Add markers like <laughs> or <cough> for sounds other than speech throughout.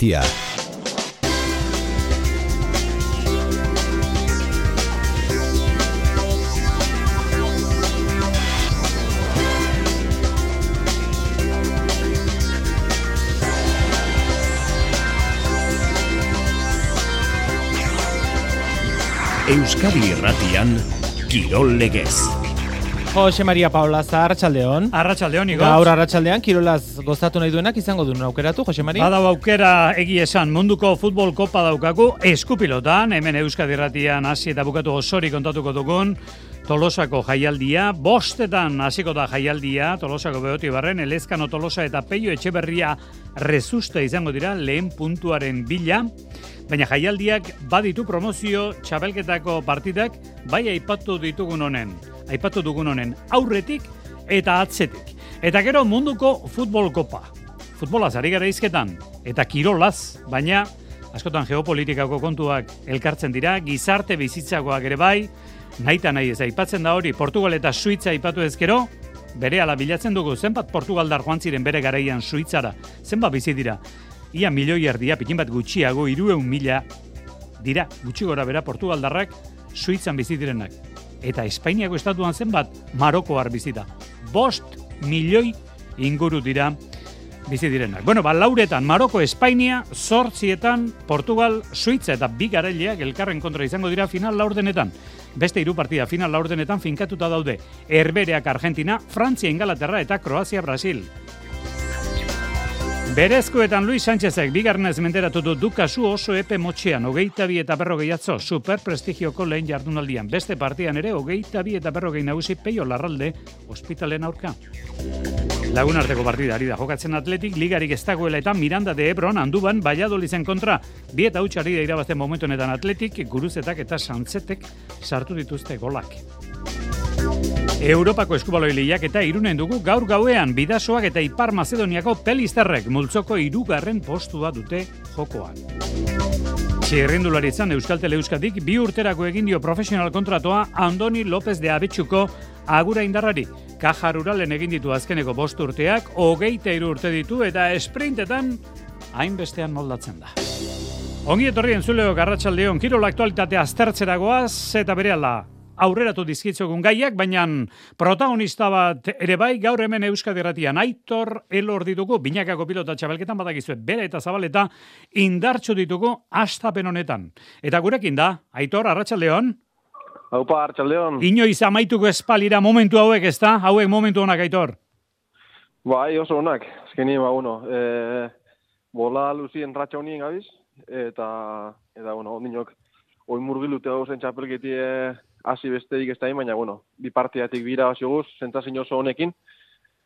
Tia. Euskadi Irratian Kirol Legez. Jose Maria Paula Arratsaldeon. Arratsaldeon igo. Gaur arratsaldean kirolaz gozatu nahi duenak izango duen aukeratu Jose Maria. Bada aukera egi esan munduko futbol kopa daukagu eskupilotan hemen Euskadi Irratian hasi eta bukatu osori kontatuko dugun. Tolosako jaialdia, bostetan hasiko da jaialdia, Tolosako behoti barren, Elezkano Tolosa eta Peio Etxeberria rezuste izango dira lehen puntuaren bila. Baina jaialdiak baditu promozio txabelketako partidak bai aipatu ditugun honen. Aipatu dugun honen aurretik eta atzetik. Eta gero munduko futbol kopa. Futbolaz ari gara izketan eta kirolaz, baina askotan geopolitikako kontuak elkartzen dira, gizarte bizitzakoak ere bai, naita nahi ez aipatzen da hori Portugal eta Suitza aipatu ezkero, bere ala bilatzen dugu zenbat Portugaldar joan ziren bere garaian Suitzara, zenbat bizi dira ia milioi erdia, pikin bat gutxiago, irueun mila, dira, gutxi gora bera Portugaldarrak, Suitzan bizitirenak. Eta Espainiako estatuan zenbat, Marokoar bizita. Bost milioi inguru dira bizitirenak. Bueno, ba, lauretan, Maroko, Espainia, sortzietan, Portugal, Suitza eta bi garaileak elkarren kontra izango dira final laurdenetan. Beste hiru partida final laurdenetan finkatuta daude. Herbereak Argentina, Frantzia, Ingalaterra eta Kroazia, Brasil. Berezkoetan Luis Sánchezek bigarnez menteratu du dukazu oso epe motxean, hogeita bi eta berrogei atzo, super prestigioko lehen jardunaldian. Beste partian ere, hogeita bi eta berrogei nagusi peio larralde ospitalen aurka. Lagun arteko partida ari da jokatzen atletik, ligarik ez dagoela eta Miranda de Ebron handuban Valladolizen kontra. Bi eta utxari da irabazten momentu honetan atletik, guruzetak eta santzetek sartu dituzte golak. Europako eskubaloi lehiak eta irunen dugu gaur gauean bidasoak eta ipar Mazedoniako pelizterrek multzoko irugarren postua dute jokoan. Txirrindularitzan Euskal Teleuskadik bi urterako egin dio profesional kontratoa Andoni López de Abetxuko agura indarrari. Kaja ruralen egin ditu azkeneko bost urteak, hogeita iru urte ditu eta esprintetan hainbestean moldatzen da. Ongi etorri entzuleo garratxaldeon, kirol aktualitatea aztertzeragoaz eta bere aurreratu dizkitzogun gaiak, baina protagonista bat ere bai gaur hemen Euskadi Erratian Aitor elor ditugu, binakako pilota txabelketan badakizuet, bere eta zabaleta indartxu ditugu astapen honetan. Eta gurekin da, Aitor, Arratxaldeon? Haupa, Arratxaldeon. Inoiz amaituko espalira momentu hauek, ez da? Hauek momentu honak, Aitor? Bai, oso honak. Ezkeni, ba, bueno, e, bola luzien ratxa honien gabiz, eta, eta, bueno, ondinok, oin murgilute hau zen txapelketie hasi besterik ez da baina, bueno, bi partiatik bira hasi guz, zentazin oso honekin,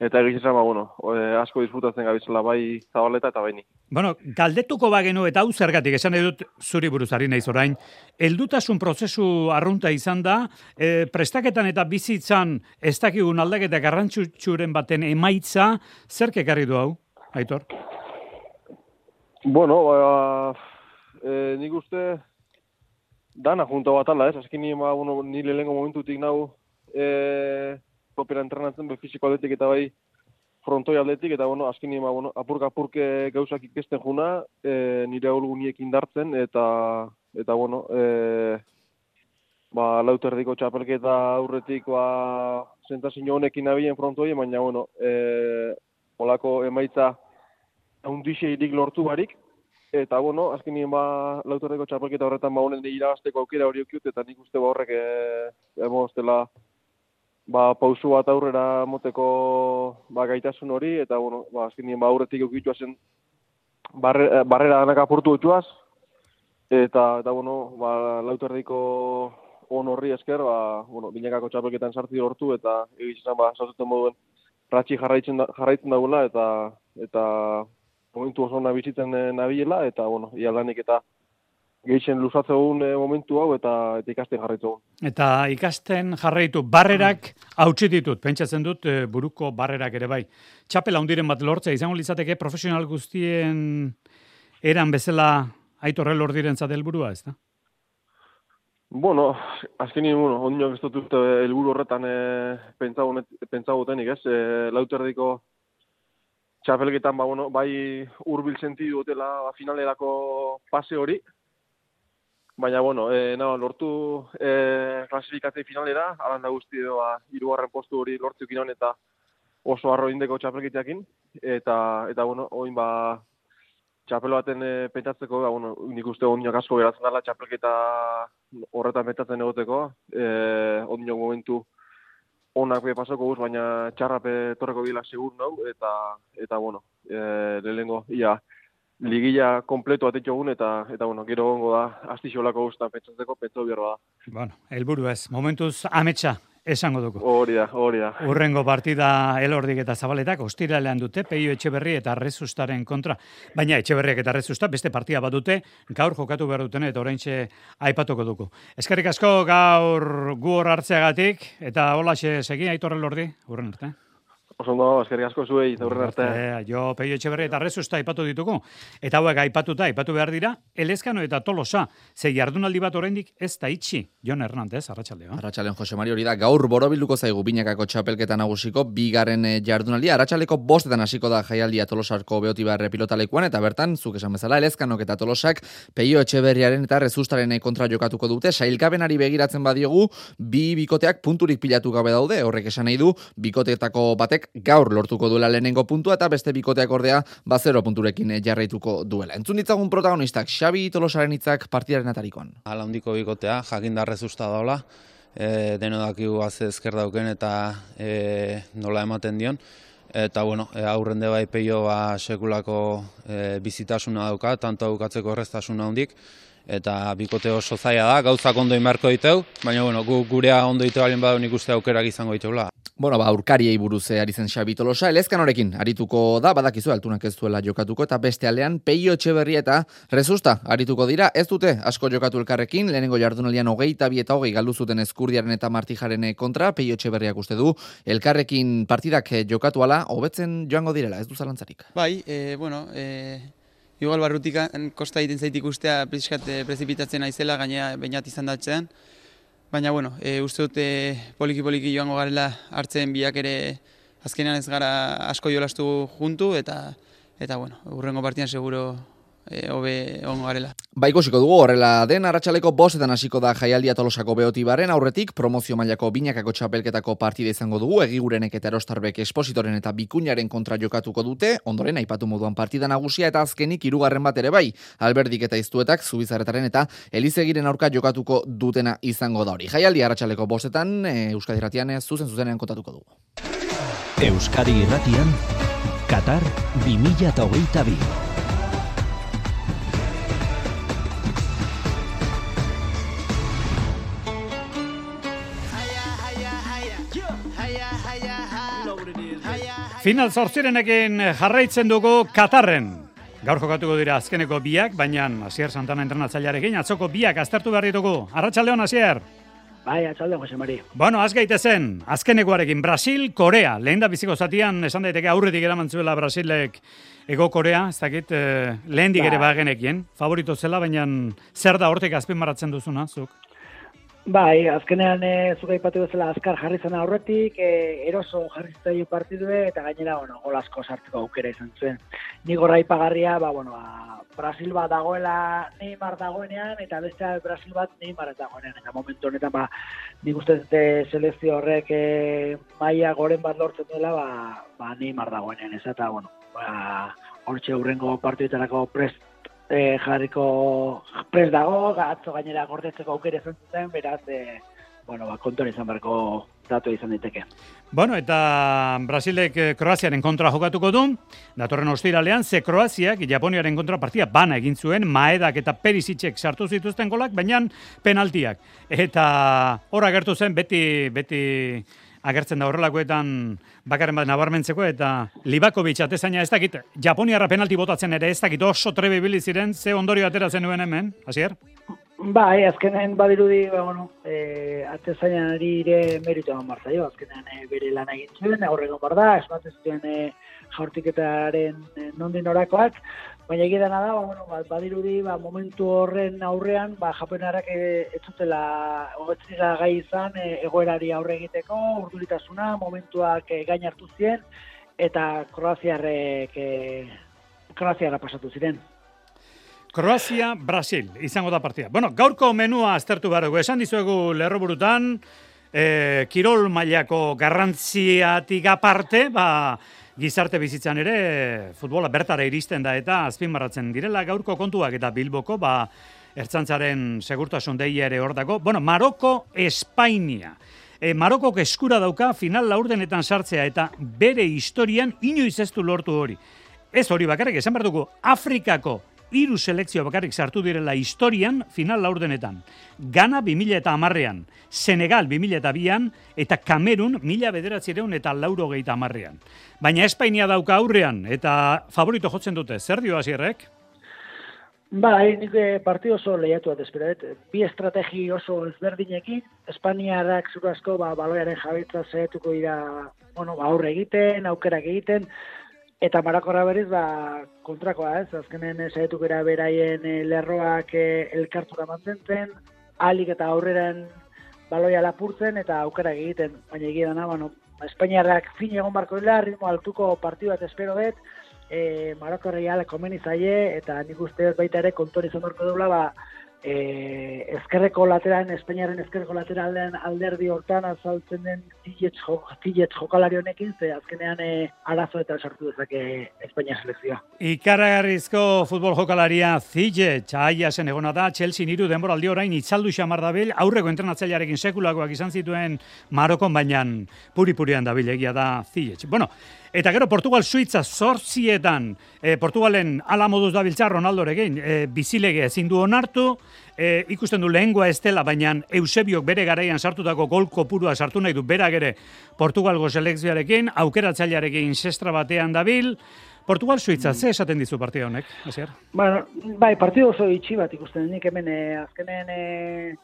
eta egiz esan, ba, bueno, e, asko disfrutatzen gabitzela bai zabaleta eta baini. Bueno, galdetuko bagenu eta hau zergatik, esan edut zuri buruzari naiz orain, eldutasun prozesu arrunta izan da, e, prestaketan eta bizitzan ez dakigun aldaketa garrantzutsuren baten emaitza, zer kekarri du hau, Aitor? Bueno, ba, e, nik uste, dana junto bat ala, ez? Azken nire, bueno, nire lehenko momentutik nahu e, kopera entrenatzen, be, fiziko atletik eta bai frontoi atletik, eta bueno, azken nire, bueno, apurka apurke gauzak ikesten juna, e, nire aholguniek indartzen, eta, eta bueno, e, ba, lauterdiko txapelketa aurretik, ba, zentazin honekin nabien frontoi, baina, bueno, e, olako emaitza hundixeirik lortu barik, Eta, bueno, azken nien ba, lautorreko txapelketa horretan ba, honen irabazteko aukera hori okiut, eta nik uste ba horrek, e, emo, ba, pausu bat aurrera moteko ba, gaitasun hori, eta, bueno, ba, azken nien ba, aurretik okitua zen barre, barrera danak apurtu otxuaz, eta, eta, bueno, ba, lautorreko on horri esker, ba, bueno, binekako txapelketan sartzi hortu, eta egitzen ba, sartzen moduen, ratxi jarraitzen, jarraitzen dagoela, eta, eta momentu oso bizitzen eh, nabiela, eta, bueno, ia lanik eta geixen luzatze e, momentu hau, eta, eta ikasten jarraitu Eta ikasten jarraitu, barrerak hautsi ditut, pentsatzen dut e, buruko barrerak ere bai. Txapela hundiren bat lortzea, izango litzateke profesional guztien eran bezala aitorre lor diren helburua ez da? Bueno, azkeni, bueno, ondino ez dut helburu horretan e, pentsagotenik, ez? E, lauterdiko txapelketan, ba, bueno, bai urbil sentidu dutela ba, finalerako pase hori. Baina, bueno, e, no, lortu e, klasifikatze finalera, alan da guzti edo, ba, irugarren postu hori lortzuk inon eta oso arro indeko txapelkiteakin. Eta, eta, bueno, oin ba, txapelo baten e, petatzeko, ba, bueno, nik uste ondiak asko geratzen dela txapelketa horretan petatzen egoteko. E, ondiak momentu onak be pasako guz, baina txarrape torreko bila segur nau, eta, eta bueno, e, lehenengo, ia, ligilla kompletu atetxo eta, eta bueno, gero gongo da, astixolako guztan pentsatzeko, pentsu bierro da. Bueno, helburu ez, momentuz ametsa esango dugu. Hori da, hori da. Urrengo partida elordik eta zabaletak, ostiralean dute, peio etxeberri eta rezustaren kontra. Baina etxeberriak eta rezusta beste partida bat dute, gaur jokatu behar duten eta oraintxe aipatuko dugu. Eskerrik asko gaur gu hor hartzeagatik, eta hola segi, aitorre lordi, urren arte. Osondo, eskerrik asko zuei, aurren arte. jo, peio etxeberri eta rezusta aipatu ditugu. Eta hauek aipatuta, aipatu behar dira, elezkano eta tolosa, ze jardunaldi bat oraindik ez da itxi. Jon Hernandez, arratsaldeo. Arratxalean, Jose Mari hori da, gaur borobilduko zaigu binakako txapelketa nagusiko, bigarren eh, jardunaldi, arratsaleko bostetan hasiko da jaialdia tolosarko beoti barre pilotalekuan, eta bertan, zuk esan bezala, elezkanok eta tolosak, peio etxeberriaren eta rezustaren eh, kontra jokatuko dute, sailkabenari begiratzen badiogu, bi bikoteak punturik pilatu gabe daude, horrek esan nahi du, bikoteetako batek gaur lortuko duela lehenengo puntua eta beste bikoteak ordea bazero punturekin jarraituko duela. Entzun ditzagun protagonistak Xabi Tolosaren hitzak partidaren atarikoan. Hala hondiko bikotea, jakin darrez usta daula, e, deno dakigu azte ezker dauken eta e, nola ematen dion. Eta bueno, e, aurrende bai peio ba, sekulako e, bizitasuna dauka, tanto aukatzeko erreztasuna hondik eta bikote oso zaila da, gauzak ondo imarko diteu, baina bueno, gu, gurea ondo ditu alien badu nik uste aukerak izango dituela. Bueno, ba, urkariei buruz ari zen Xabi Tolosa, elezkan horekin, arituko da, badakizu altunak ez duela jokatuko, eta beste aldean, peio etxeberri eta rezusta, arituko dira, ez dute, asko jokatu elkarrekin, lehenengo jardunalian hogei eta bi eta hogei galdu zuten eskurdiaren eta martijaren kontra, peio etxeberriak uste du, elkarrekin partidak jokatu ala, hobetzen joango direla, ez du zalantzarik. Bai, e, bueno, e, igual barrutika, kosta egiten zaitik ustea, prizkat e, prezipitatzen aizela, gainea bainat izan datzean, Baina, bueno, e, uste dute poliki-poliki joango garela hartzen biak ere azkenean ez gara asko jolastu juntu eta, eta bueno, urrengo partian seguro e, hobe ongo garela. Ba ikusiko dugu horrela den arratsaleko bostetan hasiko da jaialdia tolosako beotibaren aurretik promozio mailako binakako txapelketako partida izango dugu egigurenek eta erostarbek espositoren eta bikunaren kontra jokatuko dute ondoren aipatu moduan partida nagusia eta azkenik hirugarren bat ere bai alberdik eta iztuetak zubizarretaren eta elizegiren aurka jokatuko dutena izango da hori. Jaialdia arratsaleko bostetan e, Euskadi Ratian zuzen zuzenean kontatuko dugu. Euskadi Irratian Qatar 2022 Final zortzirenekin jarraitzen dugu Katarren. Gaur jokatuko dira azkeneko biak, baina Asier Santana entrenatzailearekin atzoko biak aztertu behar ditugu. Arratxaldeon, Asier? Bai, atxaldeon, Jose Mari. Bueno, az zen, azkenekoarekin Brasil, Korea. Lehen da biziko zatian, esan daiteke aurretik eraman zuela Brasilek ego Korea, ez dakit, eh, lehen digere ba. bagenekien. Favorito zela, baina zer da hortek azpen maratzen duzuna, zuk? Bai, azkenean e, eh, zuka ipatu bezala azkar jarri zen aurretik, e, eroso jarri zitzaio partidue, eta gainera, bueno, gol asko sartzeko aukera izan zuen. Ni gorra ipagarria, ba, bueno, a, Brasil bat dagoela Neymar dagoenean, eta beste Brasil bat Neymar dagoenean. Eta momentu honetan, ba, nik uste dute selezio horrek e, maia goren bat lortzen duela, ba, ba Neymar dagoenean, ez eta, bueno, ba, hortxe hurrengo partiduetarako prest e, jarriko pres dago, atzo gainera gordetzeko aukere izan zuten, beraz, e, bueno, ba, kontor izan barko datu izan daiteke. Bueno, eta Brasilek eh, Kroaziaren kontra jokatuko du, datorren ostiralean, ze Kroaziak Japoniaren kontra partia bana egin zuen, Maedak eta Perisitzek sartu zituzten golak, baina penaltiak. Eta horra gertu zen, beti, beti agertzen da horrelakoetan bakarren bat nabarmentzeko eta Libakovic atezaina ez dakit. Japoniarra penalti botatzen ere ez dakit. Oso trebe ziren. Ze ondorio atera zen duen hemen, hasier? Bai, azkenen badirudi, ba, bueno, e, atezainari ire meritu eman marzaio, azkenen e, bere lan egin zuen, aurrego bar da, esmatez zuen e, jaurtiketaren e, nondin orakoak, Baina egia dena da, ba, bueno, ba, badirudi, ba, momentu horren aurrean, ba, japenarak e, ez zutela, hobetzera gai izan, e, egoerari aurre egiteko, urduritasuna, momentuak e, gain hartu zien, eta Kroaziarrek e, Kroaziarra pasatu ziren. Kroazia, Brasil, izango da partida. Bueno, gaurko menua aztertu behar dugu. Esan dizuegu lerro burutan, e, kirol mailako garrantziatik aparte, ba, gizarte bizitzan ere, futbola bertara iristen da eta azpimarratzen direla gaurko kontuak eta bilboko, ba, ertzantzaren segurtasun deia ere hor dago. Bueno, Maroko, Espainia. E, Marokok eskura dauka final laurdenetan sartzea eta bere historian inoiz ez du lortu hori. Ez hori bakarrik, esan behar dugu, Afrikako hiru selekzio bakarrik sartu direla historian final laurdenetan. Gana 2000 eta amarrean, Senegal 2000 eta bian, eta Kamerun mila bederatzireun eta lauro gehi amarrean. Baina Espainia dauka aurrean, eta favorito jotzen dute, zer dio azierrek? Bai, nik eh, partido oso lehiatu bat esperadet. Bi estrategi oso ezberdinekin, Espainiarrak zurazko ba, baloiaren jabitza zehetuko dira bueno, ba, aurre egiten, aukerak egiten, Eta Marakorra berriz, ba, kontrakoa ez, azkenen saiatu gara beraien e, lerroak e, elkartura mantentzen, alik eta aurreran baloia lapurtzen eta aukera egiten, baina egia dana, bueno, Espainiarrak fin egon barko dela, ritmo altuko partidu bat espero dut, e, jala komeni zaie, eta nik uste baita ere kontori izan barko dula, ba, e, ezkerreko lateralen, Espainiaren ezkerreko lateralen alderdi hortan azaltzen den tilet, jo, jokalari honekin, ze azkenean e, arazo eta sartu dezake Espainia selekzioa. Ikaragarrizko futbol jokalaria Zillet, aia zen egona da, Chelsea niru denboraldi orain itzaldu xamar dabil, aurreko entrenatzailearekin sekulakoak izan zituen Marokon bainan puri-purian dabil egia da Zillet. Bueno, Eta gero Portugal Suitza zortzietan, e, Portugalen ala moduz dabiltza Ronaldorekin, e, bizilege ezin du onartu, e, ikusten du lehengoa estela, baina Eusebiok bere garaian sartutako gol kopurua sartu nahi du. Berak ere Portugalgo selekzioarekin, aukeratzailearekin sestra batean dabil, Portugal Suitza, ze esaten dizu partida honek, hasier? Bueno, bai, partido oso itxi bat ikusten nik hemen eh, azkenen eh,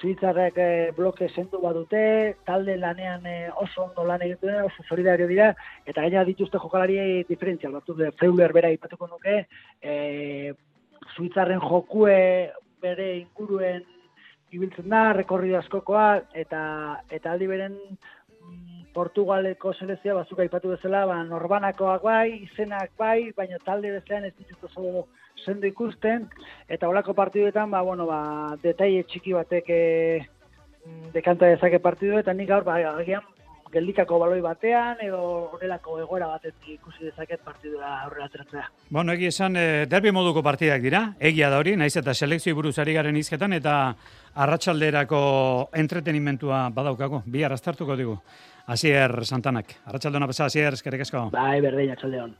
Suitzarrek eh, bloke sendu badute, talde lanean eh, oso ondo lan dira, oso solidario dira, eta gaina dituzte jokalari diferentzial batzu, de Freuler bera ipatuko nuke, eh, Suitzarren jokue bere inguruen ibiltzen da, rekorri askokoa, eta, eta aldi beren mm, Portugaleko selezia bazuka ipatu bezala, ba, norbanakoak bai, izenak bai, baina talde bezalean ez ditut oso sendo ikusten, eta holako partiduetan, ba, bueno, ba, detaile txiki batek e, dekanta dezake partidu, eta nik gaur, ba, agian, geldikako baloi batean, edo horrelako egoera batetik ikusi dezaket partidua aurrera atratzea. Bueno, egi esan, e, derbi moduko partidak dira, egia da hori, naiz eta selekzio buruz ari garen izketan, eta arratsalderako entretenimentua badaukago, bi arrastartuko digu. Asier Santanak, arratsaldeona pasa, Asier, eskerrik asko. Bai, berdin, atxaldeon.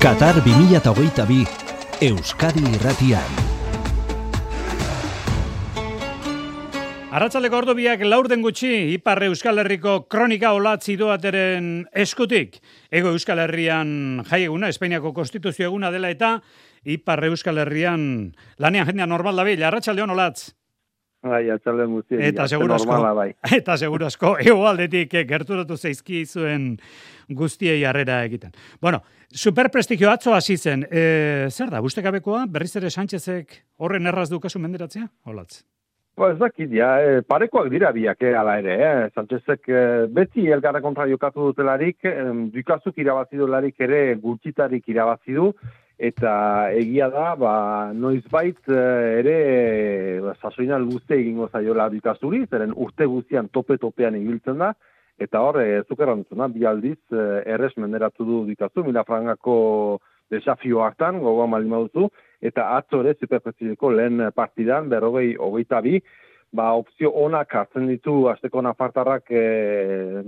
Qatar 2022 Euskadi Irratian. Arratxaleko ordu biak laurden gutxi, Ipar Euskal Herriko kronika olatzi doateren eskutik. Ego Euskal Herrian jaieguna, Espainiako konstituzio eguna dela eta Ipar Euskal Herrian lanean jendea normal da bila. Arratxaldeon olatz. Bai, atzalde guzti. Eta seguro asko. Bai. <laughs> Eta seguro asko. Ego aldetik gerturatu zeizki zuen guztiei harrera egiten. Bueno, super prestigio atzo hasi zen. E, zer da, guztek abekoa, berriz ere Sánchezek horren erraz dukazu menderatzea? Olatz. Ba, ez dakit, ja, e, parekoak dira biak, eh, ala ere, eh? Sánchezek e, beti elgarra kontra jokatu dutelarik, e, dukazuk irabazi ere gutxitarik irabazi du, eta egia da, ba, noiz bait eh, ere ba, sasoinal guzti egingo zaiola dikazuri, zeren urte guztian tope-topean ibiltzen da, eta hor, e, zukerran zuna, bi aldiz, e, errez menderatu du dikazu, mila frangako desafio hartan, gogoa malima duzu, eta atzo ere, superprezideko lehen partidan, berrogei, hogeita bi, ba, opzio onak hartzen ditu azteko nafartarrak e,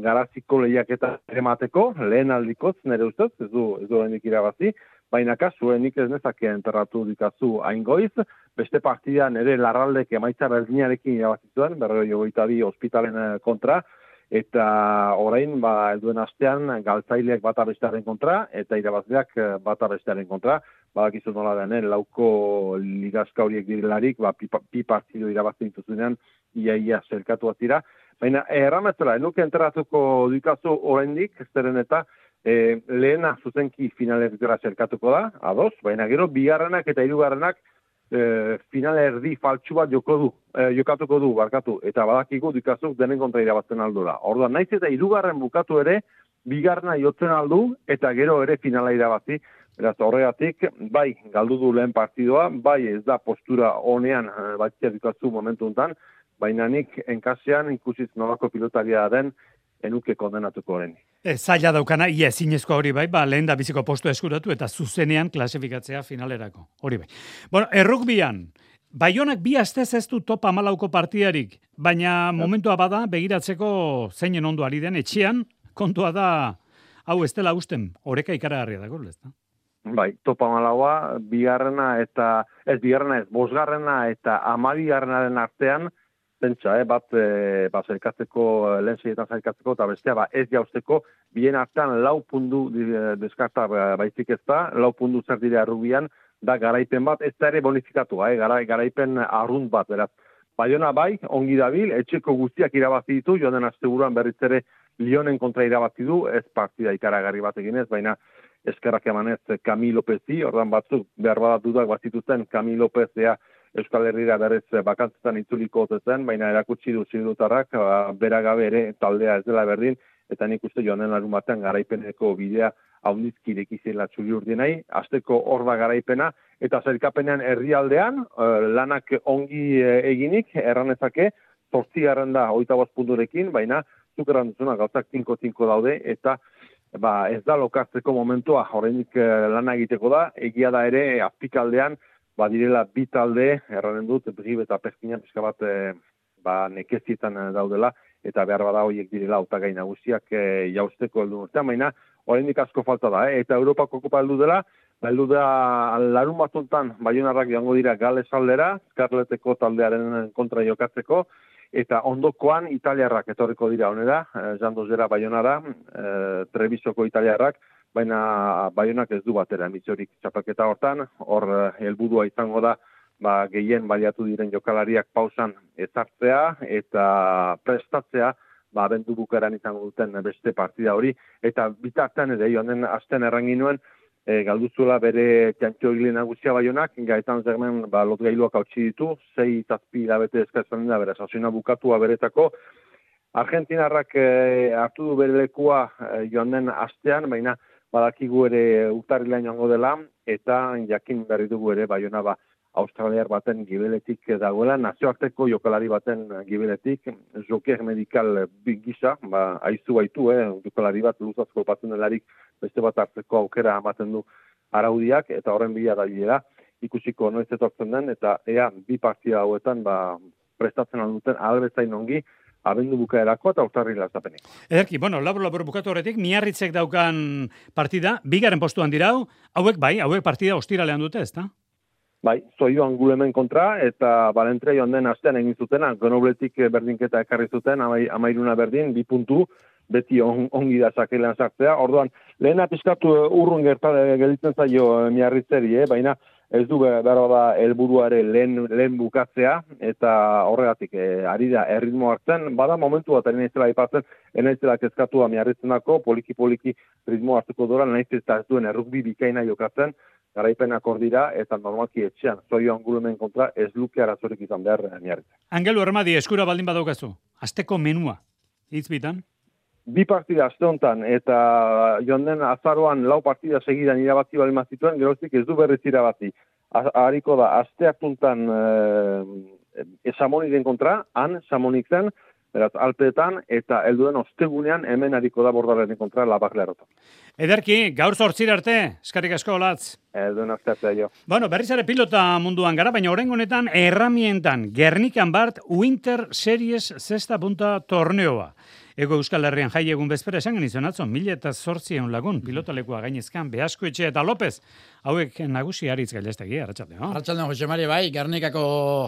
garaziko lehiaketa emateko, lehen aldikoz, nire ustez, ez du, ez du irabazi, baina kasuenik ez nezake enterratu dikazu aingoiz, beste partidan ere larraldek emaitza berdinarekin irabazituen, berroi jogoita bi hospitalen eh, kontra, eta orain, ba, elduen astean, galtzaileak bat abestearen kontra, eta irabazleak eh, bat abestearen kontra, badakizu nola denen, lauko ligazka horiek direlarik, ba, pi, partidu irabazten dituzunean, ia ia zerkatu dira. Baina, errametzela, enuke enterratuko dikazu oraindik, zeren eta, e, lehena zuzenki finalez gara zerkatuko da, ados, baina gero bigarrenak eta hirugarrenak e, final erdi faltsu bat joko du, e, jokatuko du, barkatu, eta badakigu dikazuk denen kontra irabazten aldo da. Orduan, naiz eta hirugarren bukatu ere, bigarna jotzen aldu, eta gero ere finala irabazi. Beraz, horregatik, bai, galdu du lehen partidoa, bai ez da postura honean eh, batzia dikatzu momentu enten, baina nik enkasean ikusiz nolako pilotaria den, enuke kondenatuko horren. E, zaila daukana, ia ezinezko hori bai, ba, lehen da biziko postu eskuratu eta zuzenean klasifikatzea finalerako. Hori bai. Bueno, errukbian, Baionak bi astez ez du topa malauko partidarik, baina momentua bada begiratzeko zeinen ondo ari den etxean, kontua da, hau ez dela usten, oreka ikaragarria dago, ez da? Bai, topa malaua, bigarrena eta, ez bigarrena ez, bosgarrena eta amabigarrenaren artean, pentsa, eh, bat, e, bat zerkatzeko, lehen zeietan zerkatzeko, eta bestea, ba, ez jauzteko, bien artean lau pundu deskarta baizik ez da, lau pundu zer dira rubian, da garaipen bat, ez da ere bonifikatu, eh, gara, garaipen arrunt bat, beraz. Baiona bai, ongi dabil, etxeko guztiak irabazi ditu, joan den asteburuan berriz ere Lionen kontra irabazi du, ez partida ikaragarri bat eginez, baina eskerrak emanez Kami Lopezi, ordan batzuk behar badat dudak bat zituzten Kami Lopezea Euskal Herriera berez bakantzetan itzuliko zen, baina erakutsi du zidutarrak, ba, bera gabe ere taldea ez dela berdin, eta nik uste joan den batean garaipeneko bidea haundizkirek izela txuri urdi azteko hor garaipena, eta zerkapenean herrialdean, eh, lanak ongi eh, eginik, erranezake, zortzi garen da, oita punturekin, baina, zuk duzuna, gauzak tinko-tinko daude, eta ba, ez da lokartzeko momentua, horrenik eh, lana egiteko da, egia da ere, azpikaldean, ba, direla bi talde, erranen dut, brib eta peskinan, pizka bat, ba, nekezietan daudela, eta behar bada horiek direla autagai nagusiak e, jausteko heldu urtean, baina oraindik asko falta da, eh? eta Europako kopa heldu dela, heldu da larun batuntan baionarrak joango dira gales aldera, Scarleteko taldearen kontra jokatzeko, eta ondokoan italiarrak etorriko dira honera, eh, jandozera baionara, eh, trebizoko italiarrak, baina baionak ez du batera emitzorik txapaketa hortan, hor eh, helburua izango da, ba, gehien baliatu diren jokalariak pausan ezartzea eta prestatzea ba, bendu bukaran izango duten beste partida hori. Eta bitartean ere, joan den asten errangin nuen, e, galduzula bere txantxo hile nagusia baionak, gaetan zermen ba, lot gailuak hau ditu, zei zazpi labete eskatzen da, bera, sasuna bukatua beretako. Argentinarrak e, hartu du bere lekua e, joan den astean, baina badakigu ere utarrilean joango dela, eta jakin berri dugu ere baiona ba, australiar baten gibeletik dagoela, nazioarteko jokalari baten gibeletik, joker medikal gisa, ba, aizu baitu, eh, jokalari bat luzazko batzen delarik beste bat hartzeko aukera amaten du araudiak, eta horren bila da ikusiko noiz etortzen den, eta ea bi partida hauetan ba, prestatzen duten albezain ongi, abendu bukaerako eta urtarri lazapeneko. Ederki, bueno, labur labur bukatu horretik, miarritzek daukan partida, bigaren postuan dirau, hauek bai, hauek partida ostiralean dute, ez da? Bai, zoio angulemen kontra, eta balentre joan den astean egin zutena, gonobletik berdinketa ekarri zuten, amai, amairuna berdin, bi puntu, beti on, ongi da sakelean sartzea. Orduan, lehen apiskatu urrun gertale gelitzen zaio eh, miarritzeri, eh? baina ez du behar da helburuare lehen, lehen bukatzea, eta horregatik, eh, ari da erritmo hartzen, bada momentu bat enaizela ipatzen, enaizela kezkatua miarritzenako, poliki-poliki ritmo hartuko dora, nahiz eta ez duen errukbi bikaina jokatzen, garaipenak hor dira, eta normalki etxean, zoio angulumen kontra, ez luke arazorik izan behar niarritzen. Angelu Armadi, eskura baldin badaukazu, azteko menua, hitz bitan? Bi partida azte honetan, eta joan den azaroan lau partida segidan irabazi bali mazituen, geroztik ez du berriz irabazi. Hariko da, azte hartuntan eh, kontra, han, Samonik zen, beraz, alpeetan, eta helduen ostegunean hemen hariko da bordaren kontra labak leharotan. Ederki, gaur zortzir arte, eskarik asko olatz. Helduen osteatzea jo. Bueno, berriz ere pilota munduan gara, baina horren honetan erramientan, Gernikan Bart Winter Series zesta punta torneoa. Ego Euskal Herrian jai egun bezpera esan genizun atzo, mila eta zortzien lagun, pilotalekua gainezkan, Beasko Etxe eta López, hauek nagusi haritz gailestegi, arratxalde, no? Arratxalde, Jose Mari, bai, Gernikako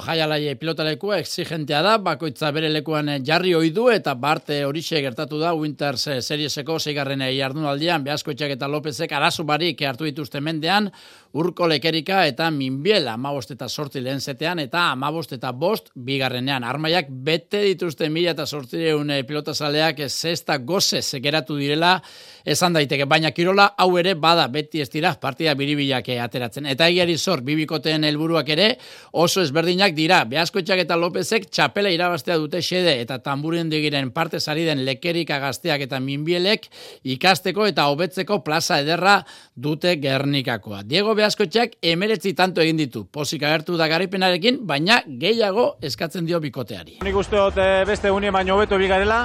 jaialaie pilotalekua exigentea da, bakoitza bere lekuan jarri oidu eta barte horixe gertatu da, Winter Serieseko zeigarren jardunaldian, Beasko Etxeak eta Lópezek arazu barik hartu dituzte mendean, urko lekerika eta minbiel amabost eta sorti lehen zetean eta amabost eta bost bigarrenean. Armaiak bete dituzte mila eta sortireun pilotazalea taldeak zesta goze zekeratu direla esan daiteke, baina kirola hau ere bada beti ez dira partida biribilak ateratzen. Eta egiari zor, bibikoteen helburuak ere oso ezberdinak dira. Beaskoetxak eta Lopezek txapela irabaztea dute xede eta tamburen digiren parte zari den lekerik agazteak eta minbielek ikasteko eta hobetzeko plaza ederra dute gernikakoa. Diego Beaskoetxak emeretzi tanto egin ditu. Pozik agertu da garipenarekin, baina gehiago eskatzen dio bikoteari. Nik uste dut eh, beste unien baino hobeto bigarela,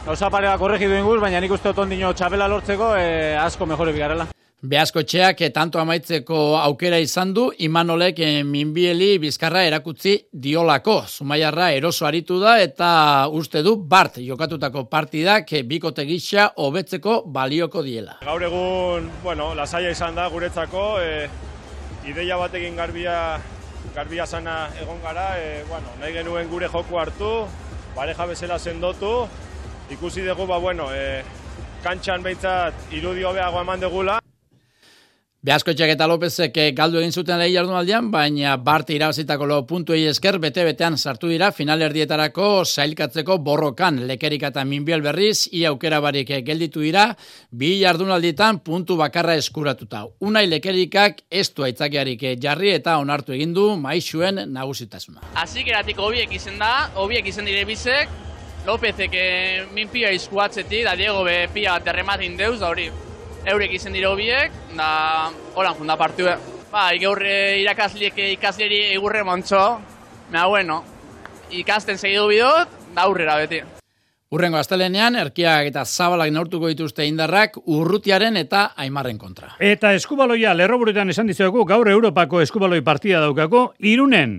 Gauza pare bat korregidu inguz, baina nik uste ondino txapela lortzeko e, asko mejore bigarela. Beazko txeak eh, tanto amaitzeko aukera izan du, Imanolek e, minbieli bizkarra erakutzi diolako. Zumaiarra eroso aritu da eta uste du Bart jokatutako partidak bikote gisa hobetzeko balioko diela. Gaur egun, bueno, lasaia izan da guretzako, e, ideia batekin garbia, garbia sana egon gara, e, bueno, nahi genuen gure joku hartu, pareja bezala sendotu, ikusi dugu, ba, bueno, e, kantxan behintzat irudio behago eman degula. Beazko eta Lopezek eh, galdu egin zuten lehi jardunaldian, baina Barte irabazitako lo puntuei esker bete-betean sartu dira finalerdietarako zailkatzeko borrokan lekerik eta minbiel berriz, ia aukera barik eh, gelditu dira, bi jardunaldietan puntu bakarra eskuratuta. Unai lekerikak ez du aitzakiarik jarri eta onartu egin du maixuen nagusitasuna. Azik eratik hobiek izen da, hobiek izen dire bizek, Lopezek eh, min pia izkuatzetik, da Diego be pia bat errematin deuz, da hori eurek izen dira hobiek, da holan junda partu. Ba, gaur irakasliek ikasleri egurre montxo, mea bueno, ikasten segidu bidot, da aurrera beti. Urrengo astelenean, erkiak eta zabalak neurtuko dituzte indarrak urrutiaren eta aimarren kontra. Eta eskubaloia lerroburetan esan dizuegu gaur Europako eskubaloi partida daukako irunen.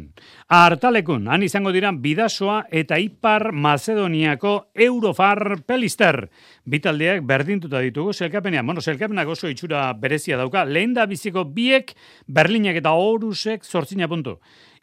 Artalekun, han izango dira bidasoa eta ipar Macedoniako Eurofar Pelister. Bitaldeak berdintuta ditugu, zelkapenean, bueno, zelkapenak oso itxura berezia dauka, lehen da biziko biek Berlinek eta Horusek zortzina puntu.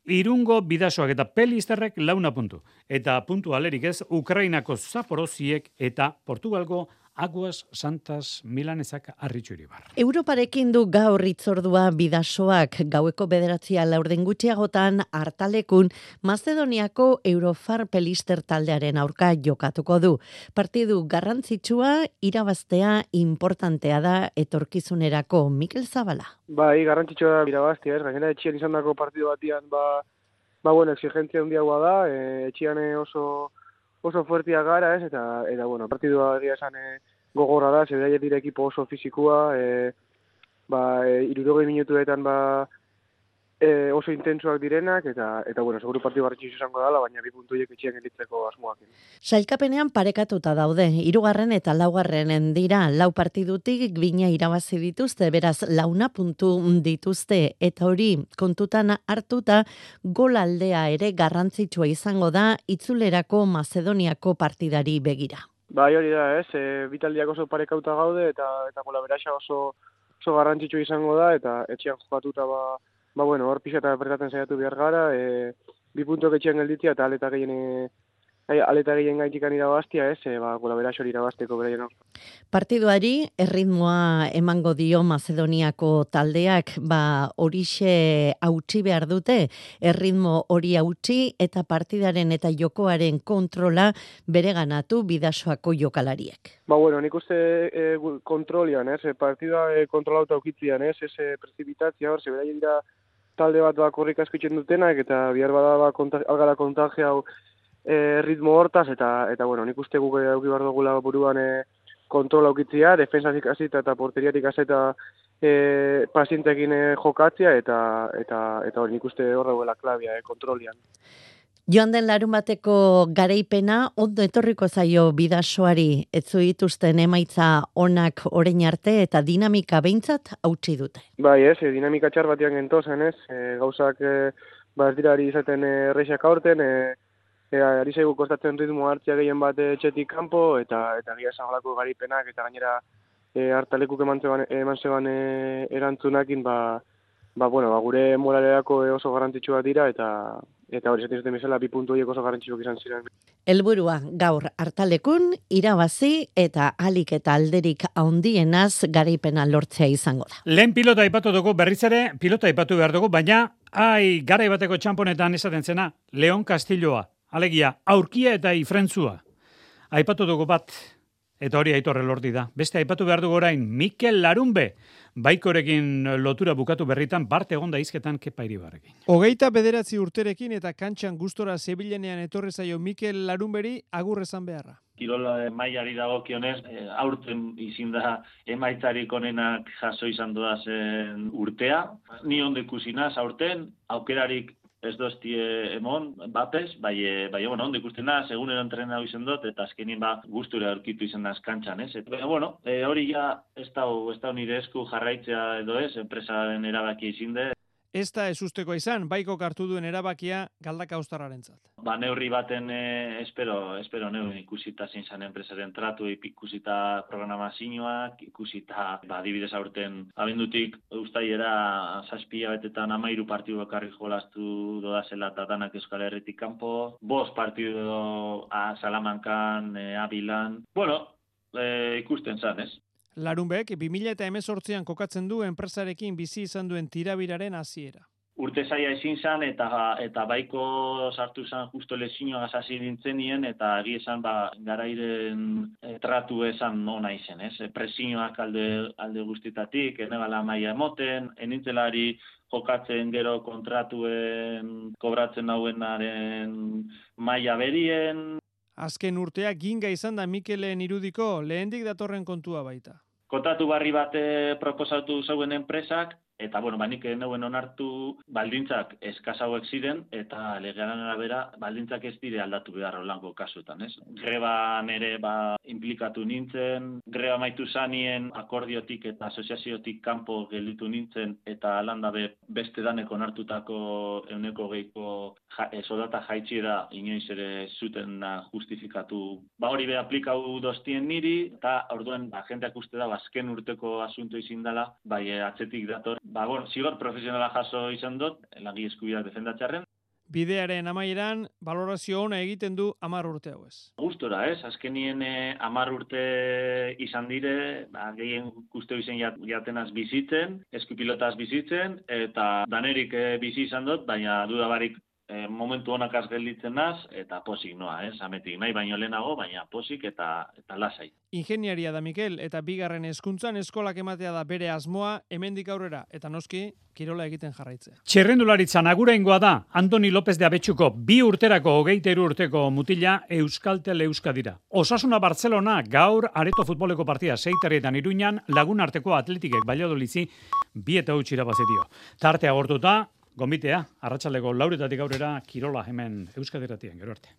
Irungo bidasoak eta pelisterrek launa puntu. Eta puntu alerik ez, Ukrainako zaporoziek eta Portugalgo Aguas Santas Milanesak arritxu iribar. Europarekin du gaur itzordua bidasoak gaueko bederatzia laurden gutxiagotan hartalekun Macedoniako Eurofar Pelister taldearen aurka jokatuko du. Partidu garrantzitsua irabaztea importantea da etorkizunerako Mikel Zabala. Bai, garrantzitsua da irabaztea, ez, gainera etxian izan dako partidu batian, ba, ba bueno, exigentzia hundiagoa da, e, etxian oso oso fuertia gara, ez, eta, eta bueno, partidua egia esan e, gogorra da, zebera dire ekipo oso fizikua, e, ba, e, irurogei minutuetan, ba, e, oso intensuak direnak, eta, eta bueno, seguru partidu garritxu izango dala, baina bi puntu etxian elitzeko asmoak. Sailkapenean parekatuta daude, irugarren eta laugarren dira, lau partidutik bina irabazi dituzte, beraz launa puntu dituzte, eta hori kontutan hartuta golaldea ere garrantzitsua izango da itzulerako Macedoniako partidari begira. Bai hori da, ez, e, bitaldiak oso parekauta gaude, eta, eta gola beraxa oso, oso garrantzitsua izango da, eta etxean jokatuta ba, ba, bueno, hor pixeta apretatzen saiatu behar gara, e, bi puntu etxean gelditzia eta aleta gehien e, aleta gehien gaitikan irabaztia, ez, e, ba, golabera xori irabazteko bera jeno. Partiduari, erritmoa emango dio Macedoniako taldeak, ba, horixe hautsi behar dute, erritmo hori hautsi eta partidaren eta jokoaren kontrola bere ganatu bidasoako jokalariek. Ba, bueno, nik uste e, kontrolian, ez, partida e, kontrolauta ukitzian, ez, ez, e, prezipitatzia hor, zebera dira talde bat bak horrik askitzen dutenak, eta bihar bada ba, konta, algara kontaje hau e, ritmo hortaz, eta, eta bueno, nik uste guk eduki behar dugula buruan e, kontrol aukitzia, defensatik azita eta porteriatik azita e, pazientekin e, jokatzia, eta, eta, eta hori nik uste horreguela klabia, e, kontrolian. Joan den larun bateko gareipena, ondo etorriko zaio bidasoari, etzu dituzten emaitza onak orein arte eta dinamika behintzat hautsi dute. Bai ez, e, dinamika txar batian gentozen ez, e, gauzak e, ba ez dira izaten e, erreixak aurten, e, e, ari zaigu kostatzen ritmo hartzia gehien bat etxetik kanpo, eta eta gira zabalako garaipenak, eta gainera e, hartalekuk eman zeban, eman zeban e, erantzunakin, ba, ba, bueno, ba, gure moralerako oso garrantzitsua dira, eta eta hori esaten zuten bezala bi puntu horiek oso garrantzitsuak izan ziren. Helburua gaur hartalekun irabazi eta alik eta alderik handienaz garaipena lortzea izango da. Lehen pilota aipatu dugu berriz ere pilota aipatu behar dugu, baina ai garaibateko txamponetan esaten zena Leon Castilloa, alegia aurkia eta ifrentzua. Aipatu dugu bat, eta hori aitorre lordi da. Beste aipatu behar dugu orain, Mikel Larunbe, baikorekin lotura bukatu berritan, barte egon da izketan kepa iribarrekin. Hogeita bederatzi urterekin eta kantxan gustora zebilenean etorre zaio Mikel Larunberi agur esan beharra. Kirola eh, mailari dagokionez, e, aurten izin da emaitzarik onenak jaso izan zen urtea. Ni ondo ikusinaz aurten, aukerarik ez doztie emon, bapes, bai, e, bai, bueno, ondo ikusten da, segunero entrenatu izan dut, eta azkenin ba, gustura aurkitu izan da eskantxan, ez? Eta, bueno, e, hori ja, ez da, ez da nire esku jarraitzea edo ez, enpresaren erabaki izin de, Ez da ez usteko izan, baiko kartu duen erabakia galdaka austarraren zat. Ba, neurri baten eh, espero, espero neurri ikusita zein zan enpresaren tratu, ikusita programazioak, ikusita, ba, dibidez aurten abendutik ustaiera saspia betetan amairu partidu bakarrik jolastu doda zela eta danak euskal herritik kanpo, bos partidu a Salamankan, e, Abilan, bueno, e, ikusten zan, ez? Larunbek, 2000 eta emezortzean kokatzen du enpresarekin bizi izan duen tirabiraren hasiera. Urte zaia ezin zan eta eta baiko sartu zan justo lezinoa hasi nintzenien eta egi esan ba, garairen e, tratu esan nona izen, ez? Presioak alde, alde guztitatik, enebala maia emoten, enintzelari jokatzen gero kontratuen kobratzen hauenaren maila berien. Azken urtea ginga izan da Mikelen irudiko lehendik datorren kontua baita kontatu barri bat proposatu zeuen enpresak, eta bueno, banik neuen onartu baldintzak eskasauek ziren, eta legearen arabera baldintzak ez dire aldatu behar holango kasutan, ez? Greban ere ba, implikatu nintzen, greba maitu zanien akordiotik eta asoziaziotik kanpo gelditu nintzen, eta alandabe beste daneko onartutako euneko geiko ja, e, soldata jaitxiera inoiz ere zuten justifikatu. Ba hori be aplikau dostien niri, eta orduan ba, jendeak uste da, azken urteko asunto izin dela, bai e, atzetik dator. Ba, bueno, zigor profesionala jaso izan dut, lagi eskubiak defendatxarren. Bidearen amaieran, valorazio ona egiten du amar urte hau ez. Gustora, ez? Azkenien eh, amar urte izan dire, ba, gehien guzti izen jatenaz bizitzen, eskupilotaz bizitzen, eta danerik eh, bizi izan dut, baina dudabarik e, momentu honak gelditzen naz, eta posik noa, ez, ametik nahi baino lehenago, baina posik eta eta lasai. Ingeniaria da Mikel, eta bigarren hezkuntzan eskolak ematea da bere asmoa, hemendik aurrera, eta noski, kirola egiten jarraitzea. Txerrendularitza nagura ingoa da, Antoni López de Abetxuko, bi urterako hogeiteru urteko mutila Euskaltel Euskadira. Osasuna Barcelona gaur areto futboleko partia seitarietan iruñan lagun arteko atletikek baliadolizi bi eta utxira bazetio. Tartea gortuta, Gombitea, arratsaleko lauretatik aurrera, Kirola hemen Euskadiratian, gero arte.